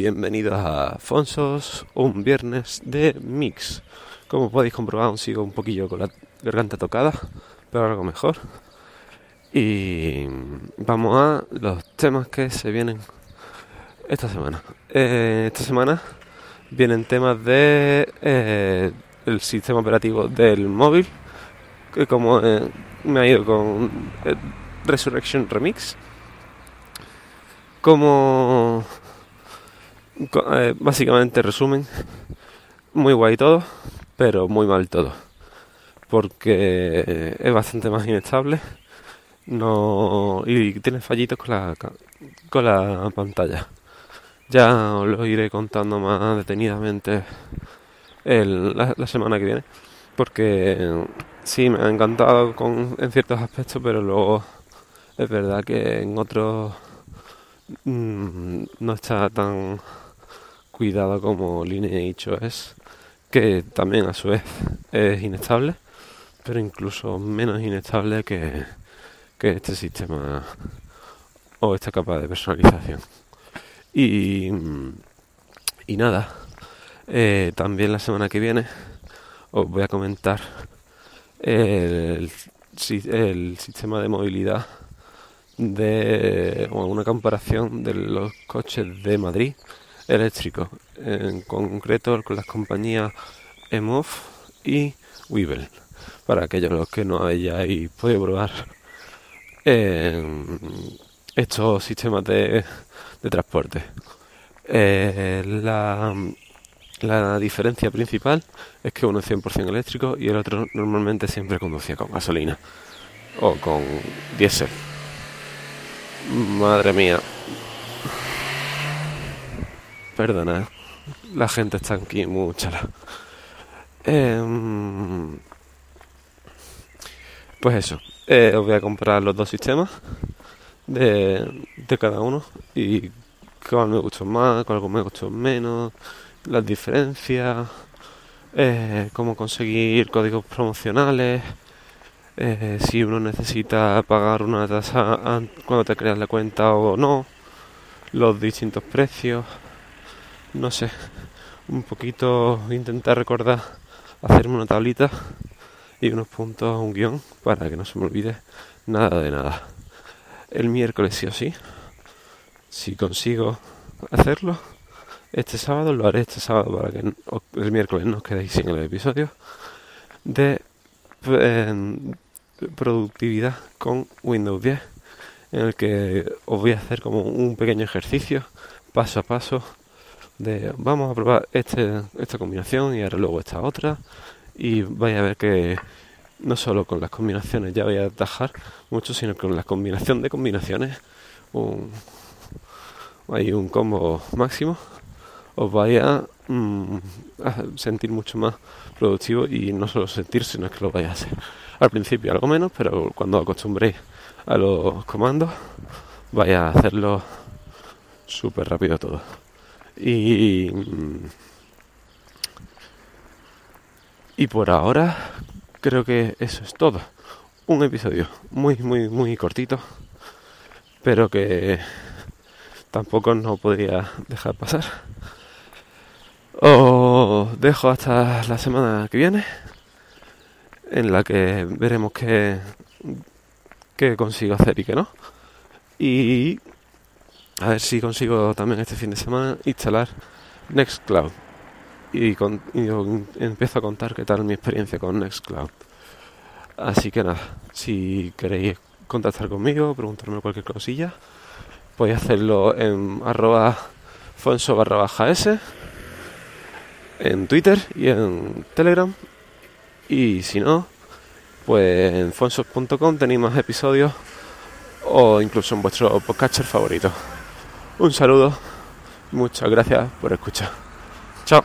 bienvenidos a Fonsos, un viernes de mix. Como podéis comprobar, aún sigo un poquillo con la garganta tocada, pero algo mejor. Y vamos a los temas que se vienen esta semana. Eh, esta semana vienen temas de eh, el sistema operativo del móvil, que como eh, me ha ido con Resurrection Remix, como básicamente resumen, muy guay todo, pero muy mal todo, porque es bastante más inestable no y tiene fallitos con la, con la pantalla. Ya os lo iré contando más detenidamente el, la, semana que viene, porque sí me ha encantado con, en ciertos aspectos, pero luego es verdad que en otros mm, no está tan cuidado como Lineage es, que también a su vez es inestable, pero incluso menos inestable que que este sistema o esta capa de personalización. Y, y nada, eh, también la semana que viene os voy a comentar el, el sistema de movilidad de una comparación de los coches de Madrid eléctricos, en concreto con las compañías EMOV y Weevil, para aquellos los que no hayáis podido probar estos sistemas de, transporte. Eh, la, la, diferencia principal es que uno es 100% eléctrico y el otro normalmente siempre conducía con gasolina o con diésel. Madre mía. Perdona, la gente está aquí muy chala. Em, pues eso, eh, os voy a comprar los dos sistemas de, cada uno y cuál me gustó más, cuál me gustó menos, las diferencias, eh, cómo conseguir códigos promocionales, eh, si uno necesita pagar una tasa cuando te creas la cuenta o no, los distintos precios, no sé, un poquito intentar recordar, hacerme una tablita y unos puntos, un guion, para que no se me olvide nada de nada. El miércoles sí o sí, si consigo hacerlo, este sábado lo haré este sábado para que el miércoles no os quedéis sin el episodio de em, productividad con Windows 10 en el que os voy a hacer como un pequeño ejercicio paso a paso de vamos a probar este, esta combinación y ahora luego esta otra y vais a ver que no solo con las combinaciones ya voy a atajar mucho, sino con la combinación de combinaciones, un, hay un combo máximo, os vais mm, a, sentir mucho más productivo y no solo sentir, sino que lo vais a hacer. Al principio algo menos, pero cuando acostumbréis a los comandos, vais a hacerlo súper rápido todo. Y y por ahora creo que eso es todo. Un episodio muy, muy, muy cortito, pero que tampoco no podría dejar pasar. Os dejo hasta la semana que viene, en la que veremos qué, qué consigo hacer y qué no. Y a ver si consigo también este fin de semana instalar Nextcloud y, con, empiezo a contar qué tal mi experiencia con Nextcloud. Así que nada, si queréis contactar conmigo, preguntarme cualquier cosilla, podéis hacerlo en arroba fonso en Twitter y en Telegram. Y si no, pues en fonsos.com tenéis más episodios o incluso en vuestro podcast favorito. Un saludo, muchas gracias por escuchar. Chao.